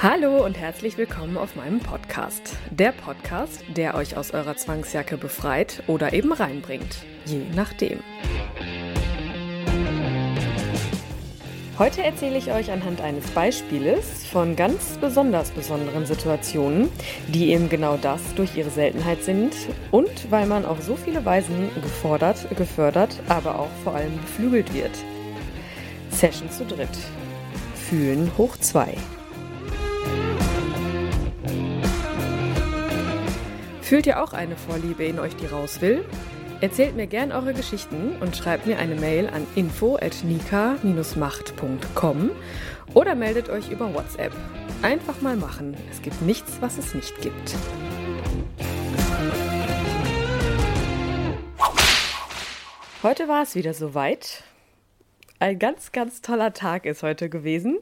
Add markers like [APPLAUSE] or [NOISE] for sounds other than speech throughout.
Hallo und herzlich willkommen auf meinem Podcast. Der Podcast, der euch aus eurer Zwangsjacke befreit oder eben reinbringt. Je nachdem. Heute erzähle ich euch anhand eines Beispieles von ganz besonders besonderen Situationen, die eben genau das durch ihre Seltenheit sind und weil man auf so viele Weisen gefordert, gefördert, aber auch vor allem beflügelt wird. Session zu dritt. Fühlen hoch zwei. Fühlt ihr auch eine Vorliebe in euch, die raus will? Erzählt mir gern eure Geschichten und schreibt mir eine Mail an info@nika-macht.com oder meldet euch über WhatsApp. Einfach mal machen. Es gibt nichts, was es nicht gibt. Heute war es wieder soweit. Ein ganz, ganz toller Tag ist heute gewesen.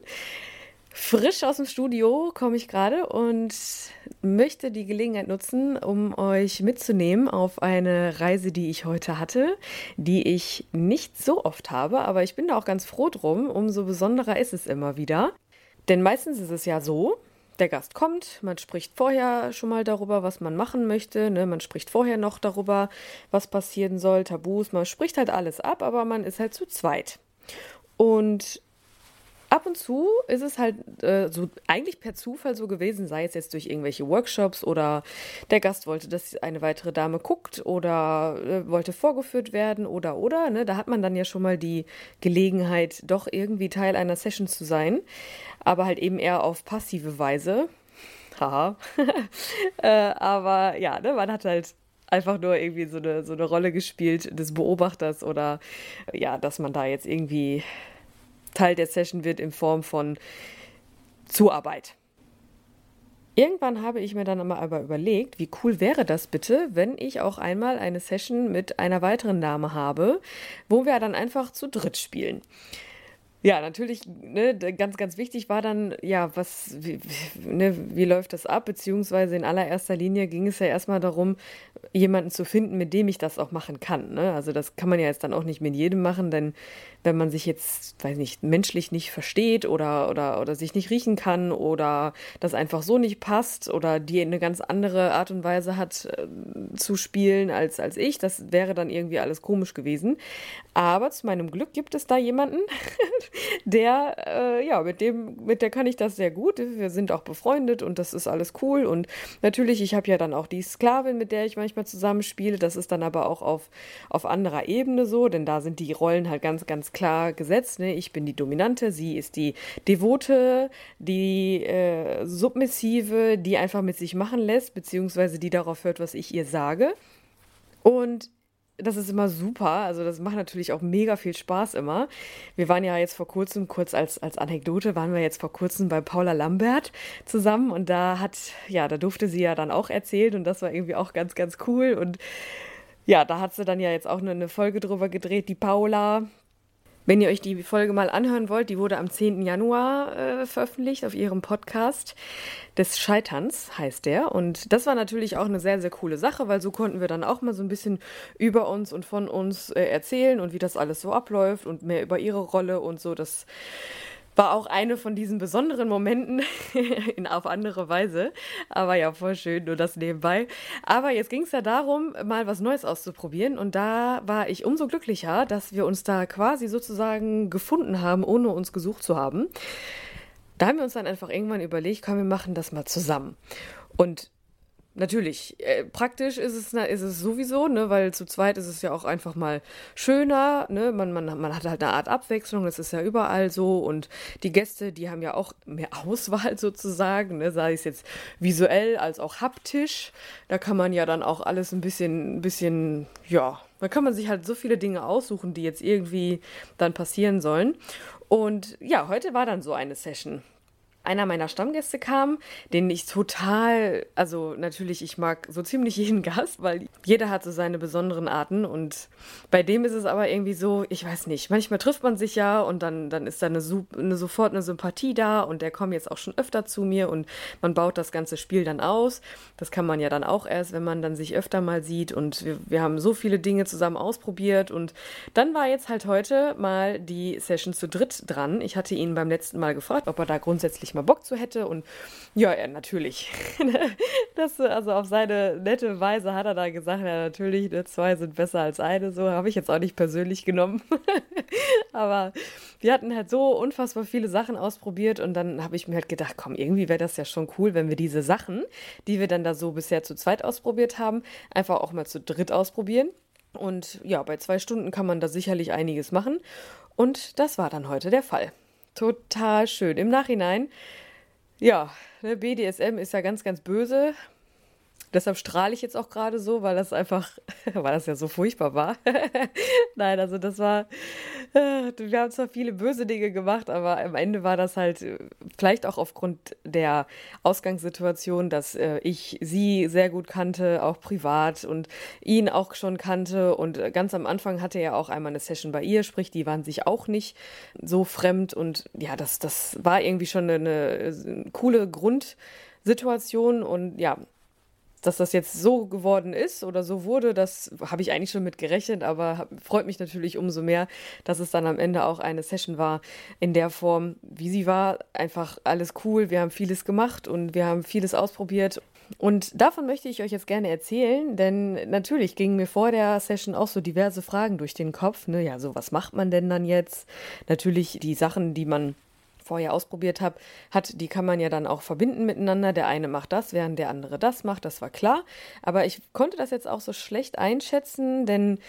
Frisch aus dem Studio komme ich gerade und möchte die Gelegenheit nutzen, um euch mitzunehmen auf eine Reise, die ich heute hatte, die ich nicht so oft habe, aber ich bin da auch ganz froh drum. Umso besonderer ist es immer wieder. Denn meistens ist es ja so, der Gast kommt, man spricht vorher schon mal darüber, was man machen möchte, ne? man spricht vorher noch darüber, was passieren soll, Tabus, man spricht halt alles ab, aber man ist halt zu zweit. Und Ab und zu ist es halt äh, so eigentlich per Zufall so gewesen, sei es jetzt durch irgendwelche Workshops oder der Gast wollte, dass eine weitere Dame guckt oder äh, wollte vorgeführt werden oder oder. Ne? Da hat man dann ja schon mal die Gelegenheit, doch irgendwie Teil einer Session zu sein, aber halt eben eher auf passive Weise. Haha. [LAUGHS] äh, aber ja, ne, man hat halt einfach nur irgendwie so eine, so eine Rolle gespielt des Beobachters oder ja, dass man da jetzt irgendwie Teil der Session wird in Form von Zuarbeit. Irgendwann habe ich mir dann aber überlegt, wie cool wäre das bitte, wenn ich auch einmal eine Session mit einer weiteren Dame habe, wo wir dann einfach zu dritt spielen. Ja, natürlich, ne, ganz, ganz wichtig war dann, ja, was, wie, ne, wie läuft das ab? Beziehungsweise in allererster Linie ging es ja erstmal darum, jemanden zu finden, mit dem ich das auch machen kann. Ne? Also das kann man ja jetzt dann auch nicht mit jedem machen, denn wenn man sich jetzt, weiß nicht, menschlich nicht versteht oder, oder, oder sich nicht riechen kann oder das einfach so nicht passt oder die eine ganz andere Art und Weise hat äh, zu spielen als, als ich, das wäre dann irgendwie alles komisch gewesen. Aber zu meinem Glück gibt es da jemanden, [LAUGHS] der, äh, ja, mit dem, mit der kann ich das sehr gut. Wir sind auch befreundet und das ist alles cool. Und natürlich, ich habe ja dann auch die Sklavin, mit der ich manchmal zusammenspiele. Das ist dann aber auch auf, auf anderer Ebene so, denn da sind die Rollen halt ganz, ganz klar gesetzt. Ne? Ich bin die Dominante, sie ist die Devote, die äh, Submissive, die einfach mit sich machen lässt, beziehungsweise die darauf hört, was ich ihr sage. Und das ist immer super. Also das macht natürlich auch mega viel Spaß immer. Wir waren ja jetzt vor kurzem, kurz als, als Anekdote, waren wir jetzt vor kurzem bei Paula Lambert zusammen und da hat, ja, da durfte sie ja dann auch erzählt und das war irgendwie auch ganz, ganz cool. Und ja, da hat sie dann ja jetzt auch eine Folge drüber gedreht, die Paula, wenn ihr euch die Folge mal anhören wollt, die wurde am 10. Januar äh, veröffentlicht auf ihrem Podcast des Scheiterns, heißt der. Und das war natürlich auch eine sehr, sehr coole Sache, weil so konnten wir dann auch mal so ein bisschen über uns und von uns äh, erzählen und wie das alles so abläuft und mehr über ihre Rolle und so. Das war auch eine von diesen besonderen Momenten [LAUGHS] in, auf andere Weise. Aber ja, voll schön, nur das nebenbei. Aber jetzt ging es ja darum, mal was Neues auszuprobieren. Und da war ich umso glücklicher, dass wir uns da quasi sozusagen gefunden haben, ohne uns gesucht zu haben. Da haben wir uns dann einfach irgendwann überlegt, komm, wir machen das mal zusammen. Und natürlich, äh, praktisch ist es, ist es sowieso, ne, weil zu zweit ist es ja auch einfach mal schöner, ne, man, man, man hat halt eine Art Abwechslung, das ist ja überall so und die Gäste, die haben ja auch mehr Auswahl [LAUGHS] sozusagen, ne, sei es jetzt visuell als auch haptisch, da kann man ja dann auch alles ein bisschen, ein bisschen, ja, da kann man sich halt so viele Dinge aussuchen, die jetzt irgendwie dann passieren sollen. Und ja, heute war dann so eine Session einer meiner Stammgäste kam, den ich total, also natürlich, ich mag so ziemlich jeden [LAUGHS] Gast, weil jeder hat so seine besonderen Arten und bei dem ist es aber irgendwie so, ich weiß nicht, manchmal trifft man sich ja und dann, dann ist da eine, eine sofort eine Sympathie da und der kommt jetzt auch schon öfter zu mir und man baut das ganze Spiel dann aus. Das kann man ja dann auch erst, wenn man dann sich öfter mal sieht und wir, wir haben so viele Dinge zusammen ausprobiert und dann war jetzt halt heute mal die Session zu dritt dran. Ich hatte ihn beim letzten Mal gefragt, ob er da grundsätzlich mal Bock zu hätte. Und ja, er natürlich. [LAUGHS] das, also auf seine nette Weise hat er da gesagt, ja, natürlich, ne, zwei sind besser als eine. So habe ich jetzt auch nicht persönlich genommen. [LAUGHS] Aber wir hatten halt so unfassbar viele Sachen ausprobiert und dann habe ich mir halt gedacht, komm, irgendwie wäre das ja schon cool, wenn wir diese Sachen, die wir dann da so bisher zu zweit ausprobiert haben, einfach auch mal zu dritt ausprobieren. Und ja, bei zwei Stunden kann man da sicherlich einiges machen. Und das war dann heute der Fall. Total schön. Im Nachhinein, ja, ne, BDSM ist ja ganz, ganz böse. Deshalb strahle ich jetzt auch gerade so, weil das einfach, [LAUGHS] weil das ja so furchtbar war. [LAUGHS] Nein, also das war, äh, wir haben zwar viele böse Dinge gemacht, aber am Ende war das halt äh, vielleicht auch aufgrund der Ausgangssituation, dass äh, ich sie sehr gut kannte, auch privat und ihn auch schon kannte. Und ganz am Anfang hatte er auch einmal eine Session bei ihr, sprich, die waren sich auch nicht so fremd. Und ja, das, das war irgendwie schon eine, eine coole Grundsituation. Und ja, dass das jetzt so geworden ist oder so wurde, das habe ich eigentlich schon mit gerechnet, aber freut mich natürlich umso mehr, dass es dann am Ende auch eine Session war in der Form, wie sie war. Einfach alles cool, wir haben vieles gemacht und wir haben vieles ausprobiert. Und davon möchte ich euch jetzt gerne erzählen, denn natürlich gingen mir vor der Session auch so diverse Fragen durch den Kopf. Ne? Ja, so was macht man denn dann jetzt? Natürlich die Sachen, die man vorher ausprobiert habe, hat, die kann man ja dann auch verbinden miteinander. Der eine macht das, während der andere das macht, das war klar. Aber ich konnte das jetzt auch so schlecht einschätzen, denn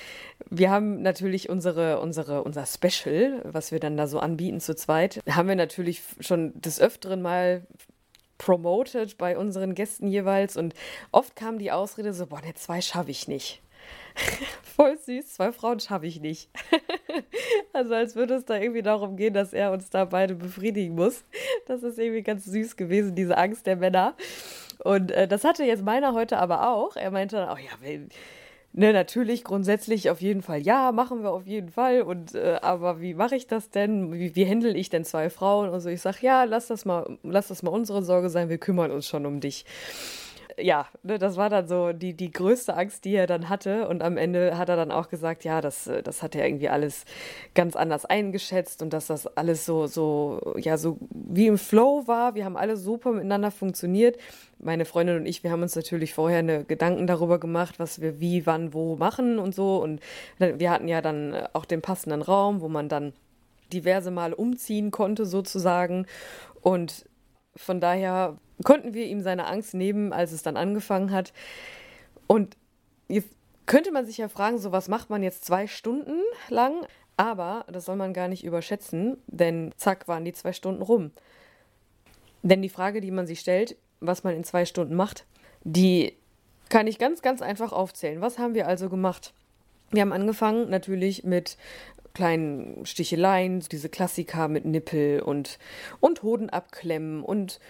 wir haben natürlich unsere, unsere, unser Special, was wir dann da so anbieten zu zweit, haben wir natürlich schon des Öfteren mal promoted bei unseren Gästen jeweils und oft kam die Ausrede so, boah, ne, zwei schaffe ich nicht. [LAUGHS] Voll süß, zwei Frauen schaffe ich nicht. [LAUGHS] [LAUGHS] also als würde es da irgendwie darum gehen, dass er uns da beide befriedigen muss. Das ist irgendwie ganz süß gewesen, diese Angst der Männer. Und äh, das hatte jetzt meiner heute aber auch. Er meinte dann auch, ja, ne, natürlich grundsätzlich auf jeden Fall, ja, machen wir auf jeden Fall. Und äh, aber wie mache ich das denn? Wie, wie handle ich denn zwei Frauen? Und so, ich sage, ja, lass das mal, lass das mal unsere Sorge sein, wir kümmern uns schon um dich ja, ne, das war dann so die, die größte Angst, die er dann hatte. Und am Ende hat er dann auch gesagt, ja, das, äh, das hat er irgendwie alles ganz anders eingeschätzt und dass das alles so, so, ja, so wie im Flow war. Wir haben alle super miteinander funktioniert. Meine Freundin und ich, wir haben uns natürlich vorher eine Gedanken darüber gemacht, was wir wie, wann, wo machen und so. Und wir hatten ja dann auch den passenden Raum, wo man dann diverse Mal umziehen konnte sozusagen. Und von daher konnten wir ihm seine Angst nehmen, als es dann angefangen hat. Und jetzt könnte man sich ja fragen, so was macht man jetzt zwei Stunden lang? Aber das soll man gar nicht überschätzen, denn zack waren die zwei Stunden rum. Denn die Frage, die man sich stellt, was man in zwei Stunden macht, die kann ich ganz, ganz einfach aufzählen. Was haben wir also gemacht? Wir haben angefangen natürlich mit kleinen Sticheleien, diese Klassiker mit Nippel und, und Hoden abklemmen und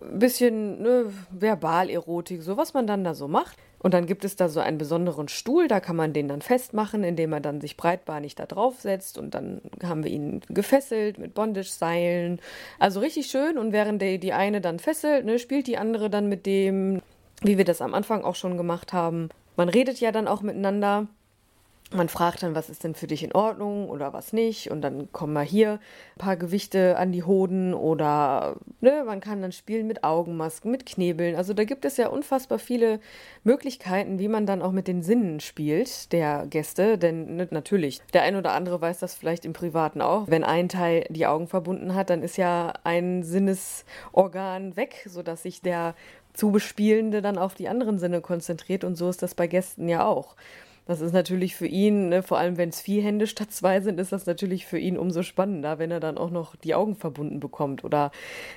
ein bisschen ne, Verbalerotik, so was man dann da so macht. Und dann gibt es da so einen besonderen Stuhl, da kann man den dann festmachen, indem er dann sich breitbahnig da drauf setzt und dann haben wir ihn gefesselt mit Bondage-Seilen. Also richtig schön und während der, die eine dann fesselt, ne, spielt die andere dann mit dem, wie wir das am Anfang auch schon gemacht haben. Man redet ja dann auch miteinander man fragt dann, was ist denn für dich in Ordnung oder was nicht. Und dann kommen mal hier ein paar Gewichte an die Hoden oder ne, man kann dann spielen mit Augenmasken, mit Knebeln. Also da gibt es ja unfassbar viele Möglichkeiten, wie man dann auch mit den Sinnen spielt der Gäste. Denn ne, natürlich, der ein oder andere weiß das vielleicht im Privaten auch. Wenn ein Teil die Augen verbunden hat, dann ist ja ein Sinnesorgan weg, sodass sich der zu Bespielende dann auf die anderen Sinne konzentriert. Und so ist das bei Gästen ja auch. Das ist natürlich für ihn, ne, vor allem wenn es vier Hände statt zwei sind, ist das natürlich für ihn umso spannender, wenn er dann auch noch die Augen verbunden bekommt oder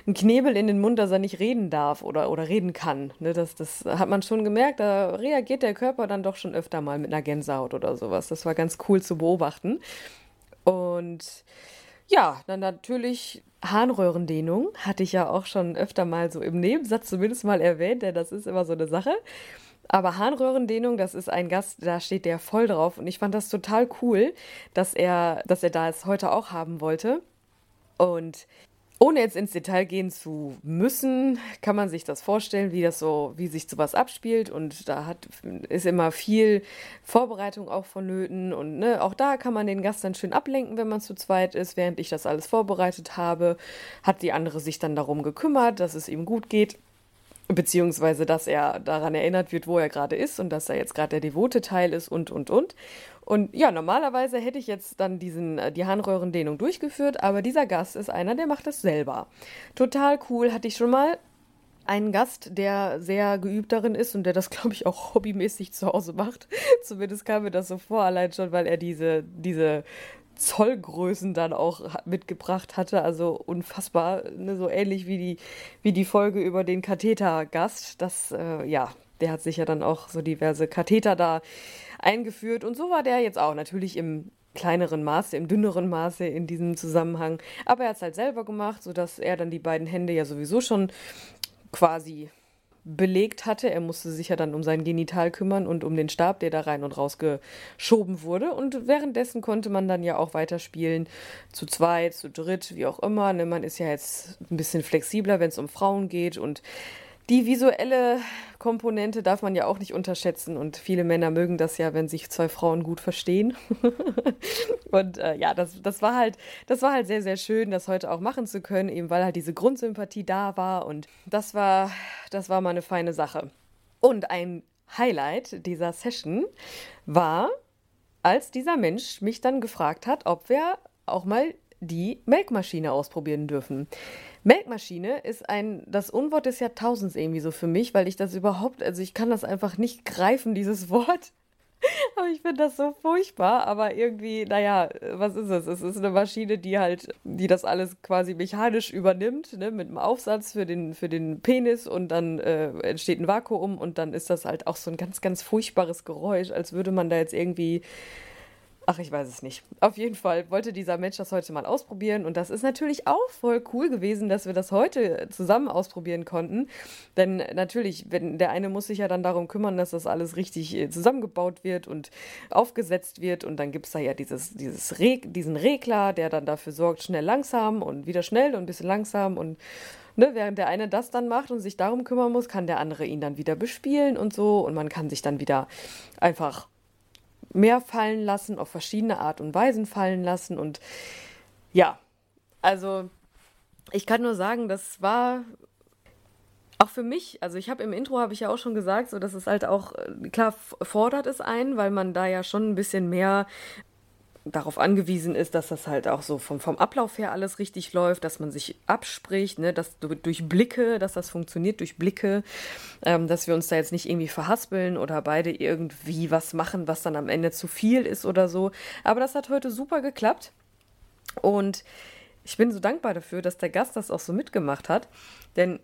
einen Knebel in den Mund, dass er nicht reden darf oder, oder reden kann. Ne, das, das hat man schon gemerkt, da reagiert der Körper dann doch schon öfter mal mit einer Gänsehaut oder sowas. Das war ganz cool zu beobachten. Und Ja, dann natürlich Harnröhrendehnung. Hatte ich ja auch schon öfter mal so im Nebensatz zumindest mal erwähnt, denn das ist immer so eine Sache. Aber Harnröhrendehnung, das ist ein Gast, da steht der voll drauf. Und ich fand das total cool, dass er, dass er das heute auch haben wollte. Und ohne jetzt ins Detail gehen zu müssen, kann man sich das vorstellen, wie das so, wie sich sowas abspielt. Und da hat, ist immer viel Vorbereitung auch vonnöten. Und ne, auch da kann man den Gast dann schön ablenken, wenn man zu zweit ist. Während ich das alles vorbereitet habe, hat die andere sich dann darum gekümmert, dass es ihm gut geht. Beziehungsweise, dass er daran erinnert wird, wo er gerade ist und dass er jetzt gerade der devote Teil ist und, und, und. Und ja, normalerweise hätte ich jetzt dann diesen, äh, die Harnröhrendehnung durchgeführt, aber dieser Gast ist einer, der macht das selber. Total cool, hatte ich schon mal einen Gast, der sehr geübt darin ist und der das, [LAUGHS] glaube ich, auch hobbymäßig zu Hause macht. [LAUGHS] Zumindest kam mir das so vor, allein schon, weil er diese, diese Zollgrößen dann auch mitgebracht hatte. Also unfassbar, ne? so ähnlich wie die, wie die Folge über den Kathetergast. Das, äh, ja, der hat sich ja dann auch so diverse Katheter da eingeführt. Und so war der jetzt auch natürlich im kleineren Maße, im dünneren Maße in diesem Zusammenhang. Aber er hat es halt selber gemacht, sodass er dann die beiden Hände ja sowieso schon quasi belegt hatte. Er musste sich ja dann um sein Genital kümmern und um den Stab, der da rein und raus geschoben wurde. Und währenddessen konnte man dann ja auch weiterspielen, zu zweit, zu dritt, wie auch immer. Ne, man ist ja jetzt ein bisschen flexibler, wenn es um Frauen geht und die visuelle Komponente darf man ja auch nicht unterschätzen und viele Männer mögen das ja, wenn sich zwei Frauen gut verstehen. [LAUGHS] und äh, ja, das, das war halt, das war halt sehr, sehr schön, das heute auch machen zu können, eben weil halt diese Grundsympathie da war und das war, das war mal eine feine Sache. Und ein Highlight dieser Session war, als dieser Mensch mich dann gefragt hat, ob wir auch mal die Melkmaschine ausprobieren dürfen. Melkmaschine ist ein, das Unwort des Jahrtausends irgendwie so für mich, weil ich das überhaupt, also ich kann das einfach nicht greifen, dieses [LAUGHS] Wort. Aber ich finde das so furchtbar. Aber irgendwie, naja, was ist es? Es ist eine Maschine, die halt, die das alles quasi mechanisch übernimmt, ne, mit einem Aufsatz für den, für den Penis und dann äh, entsteht ein Vakuum und dann ist das halt auch so ein ganz, ganz furchtbares Geräusch, als würde man da jetzt irgendwie Ach, ich weiß es nicht. Auf jeden Fall wollte dieser Mensch das heute mal ausprobieren und das ist natürlich auch voll cool gewesen, dass wir das heute zusammen ausprobieren konnten. Denn natürlich, wenn der eine muss sich ja dann darum kümmern, dass das alles richtig äh, zusammengebaut wird und aufgesetzt wird und dann gibt es da ja dieses, dieses Reg diesen Regler, der dann dafür sorgt, schnell langsam und wieder schnell und ein bisschen langsam und Ne, während der eine das dann macht und sich darum kümmern muss, kann der andere ihn dann wieder bespielen und so und man kann sich dann wieder einfach mehr fallen lassen, auf verschiedene Art und Weisen fallen lassen. Und ja, also ich kann nur sagen, das war auch für mich, also ich habe im Intro, habe ich ja auch schon gesagt, so dass es halt auch, äh, klar, fordert es ein, weil man da ja schon ein bisschen mehr darauf angewiesen ist, dass das halt auch so vom, vom Ablauf her alles richtig läuft, dass man sich abspricht, ne, dass durch Blicke, dass das funktioniert durch Blicke, ähm, dass wir uns da jetzt nicht irgendwie verhaspeln oder beide irgendwie was machen, was dann am Ende zu viel ist oder so. Aber das hat heute super geklappt und ich bin so dankbar dafür, dass der Gast das auch so mitgemacht hat, denn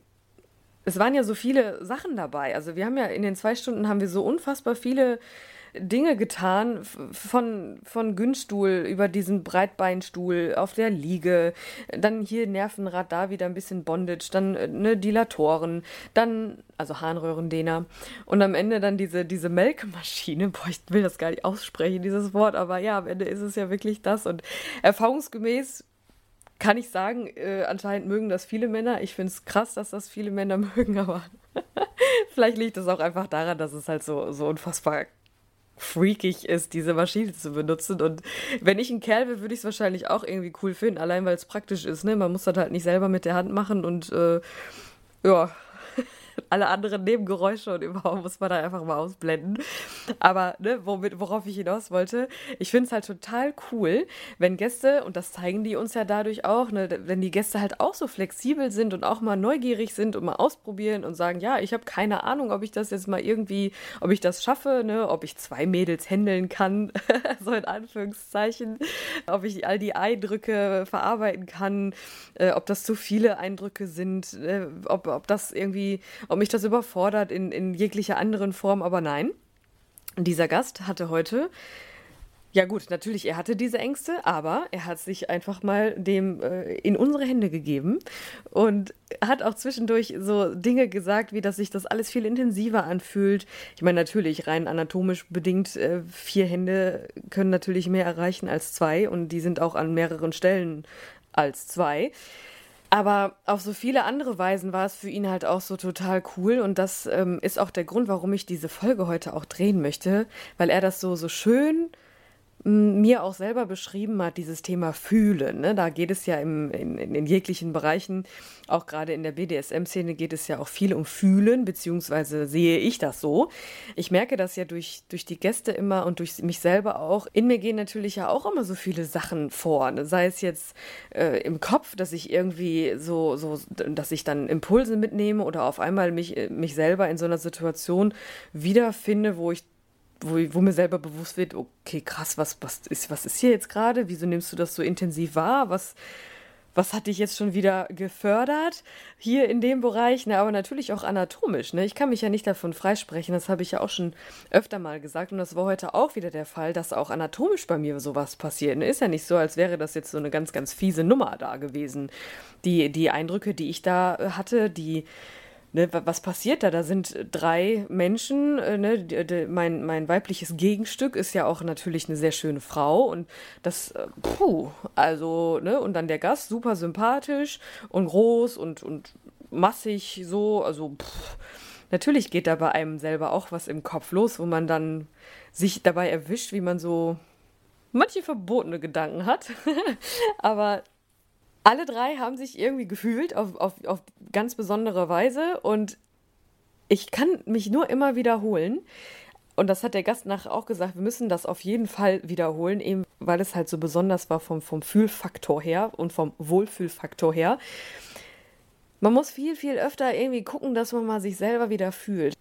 es waren ja so viele Sachen dabei. Also wir haben ja in den zwei Stunden haben wir so unfassbar viele Dinge getan, von, von Günststuhl über diesen Breitbeinstuhl auf der Liege, dann hier Nervenrad, da wieder ein bisschen Bondage, dann äh, ne, Dilatoren, dann, also Harnröhrendehner und am Ende dann diese, diese Melkmaschine, boah, ich will das gar nicht aussprechen, dieses Wort, aber ja, am Ende ist es ja wirklich das. Und erfahrungsgemäß kann ich sagen, äh, anscheinend mögen das viele Männer. Ich finde es krass, dass das viele Männer [LAUGHS] mögen, aber [LAUGHS] vielleicht liegt es auch einfach daran, dass es halt so, so unfassbar freakig ist, diese Maschine zu benutzen. Und wenn ich ein Kerl wäre, würde ich es wahrscheinlich auch irgendwie cool finden, allein weil es praktisch ist. Ne? Man muss das halt nicht selber mit der Hand machen und äh, ja, alle anderen Nebengeräusche und überhaupt muss man da einfach mal ausblenden. Aber ne, womit, worauf ich hinaus wollte, ich finde es halt total cool, wenn Gäste, und das zeigen die uns ja dadurch auch, ne, wenn die Gäste halt auch so flexibel sind und auch mal neugierig sind und mal ausprobieren und sagen, ja, ich habe keine Ahnung, ob ich das jetzt mal irgendwie, ob ich das schaffe, ne, ob ich zwei Mädels händeln kann, [LAUGHS] so in Anführungszeichen, ob ich all die Eindrücke verarbeiten kann, äh, ob das zu viele Eindrücke sind, äh, ob, ob das irgendwie, ob mich das überfordert in, in jeglicher anderen Form, aber nein. Dieser Gast hatte heute Ja gut, natürlich, er hatte diese Ängste, aber er hat sich einfach mal dem äh, in unsere Hände gegeben und hat auch zwischendurch so Dinge gesagt, wie dass sich das alles viel intensiver anfühlt. Ich meine, natürlich, rein anatomisch bedingt, äh, vier Hände können natürlich mehr erreichen als zwei und die sind auch an mehreren Stellen als zwei. Aber auf so viele andere Weisen war es für ihn halt auch so total cool. Und das ähm, ist auch der Grund, warum ich diese Folge heute auch drehen möchte, weil er das so, so schön mir auch selber beschrieben hat, dieses Thema Fühlen. Ne? Da geht es ja im, in, in jeglichen Bereichen, auch gerade in der BDSM-Szene geht es ja auch viel um Fühlen, beziehungsweise sehe ich das so. Ich merke das ja durch, durch die Gäste immer und durch mich selber auch. In mir gehen natürlich ja auch immer so viele Sachen vor. Ne? Sei es jetzt äh, im Kopf, dass ich irgendwie so, so, dass ich dann Impulse mitnehme oder auf einmal mich, mich selber in so einer Situation wiederfinde, wo ich wo, wo mir selber bewusst wird, okay, krass, was, was, ist, was ist hier jetzt gerade? Wieso nimmst du das so intensiv wahr? Was, was hat dich jetzt schon wieder gefördert hier in dem Bereich? Ne, aber natürlich auch anatomisch. Ne? Ich kann mich ja nicht davon freisprechen, das habe ich ja auch schon öfter mal gesagt und das war heute auch wieder der Fall, dass auch anatomisch bei mir sowas passiert. Ne? Ist ja nicht so, als wäre das jetzt so eine ganz, ganz fiese Nummer da gewesen. Die, die Eindrücke, die ich da hatte, die Ne, was passiert da? Da sind drei Menschen. Äh, ne, mein, mein weibliches Gegenstück ist ja auch natürlich eine sehr schöne Frau. Und das, äh, puh, also, ne, und dann der Gast, super sympathisch und groß und, und massig so. Also, pff, natürlich geht da bei einem selber auch was im Kopf los, wo man dann sich dabei erwischt, wie man so manche verbotene Gedanken hat. [LAUGHS] Aber alle drei haben sich irgendwie gefühlt auf, auf, auf ganz besondere Weise und ich kann mich nur immer wiederholen. Und das hat der Gast nachher auch gesagt, wir müssen das auf jeden Fall wiederholen, eben weil es halt so besonders war vom, vom Fühlfaktor her und vom Wohlfühlfaktor her. Man muss viel, viel öfter irgendwie gucken, dass man mal sich selber wieder fühlt.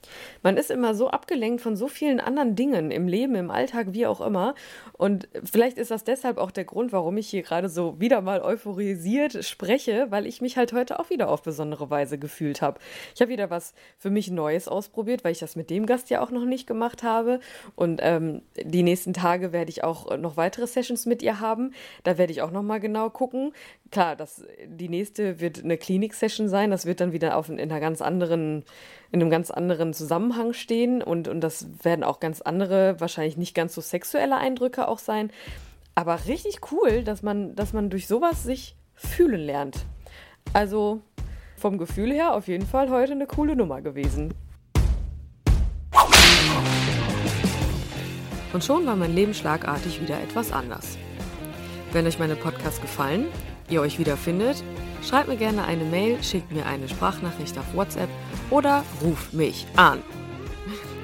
Man ist immer so abgelenkt von so vielen anderen Dingen im Leben, im Alltag, wie auch immer. Und vielleicht ist das deshalb auch der Grund, warum ich hier gerade so wieder mal euphorisiert spreche, weil ich mich halt heute auch wieder auf besondere Weise gefühlt habe. Ich habe wieder was für mich Neues ausprobiert, weil ich das mit dem Gast ja auch noch nicht gemacht habe. Und ähm, die nächsten Tage werde ich auch noch weitere Sessions mit ihr haben. Da werde ich auch noch mal genau gucken. Klar, das, die nächste wird eine Klinik-Session sein. Das wird dann wieder auf, in einer ganz anderen, in einem ganz anderen Zusammenhang stehen und, und das werden auch ganz andere, wahrscheinlich nicht ganz so sexuelle Eindrücke auch sein. Aber richtig cool, dass man, dass man durch sowas sich fühlen lernt. Also vom Gefühl her auf jeden Fall heute eine coole Nummer gewesen. Und schon war mein Leben schlagartig wieder etwas anders. Wenn euch meine Podcasts gefallen, ihr euch wiederfindet Schreibt mir gerne eine Mail, schickt mir eine Sprachnachricht auf WhatsApp oder ruft mich an.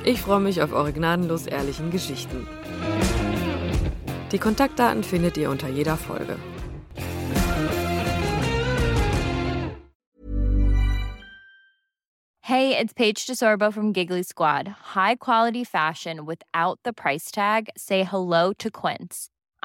Ich freue mich auf eure gnadenlos ehrlichen Geschichten. Die Kontaktdaten findet ihr unter jeder Folge. Hey, it's Paige DeSorbo from Giggly Squad. High quality fashion without the price tag. Say hello to Quince.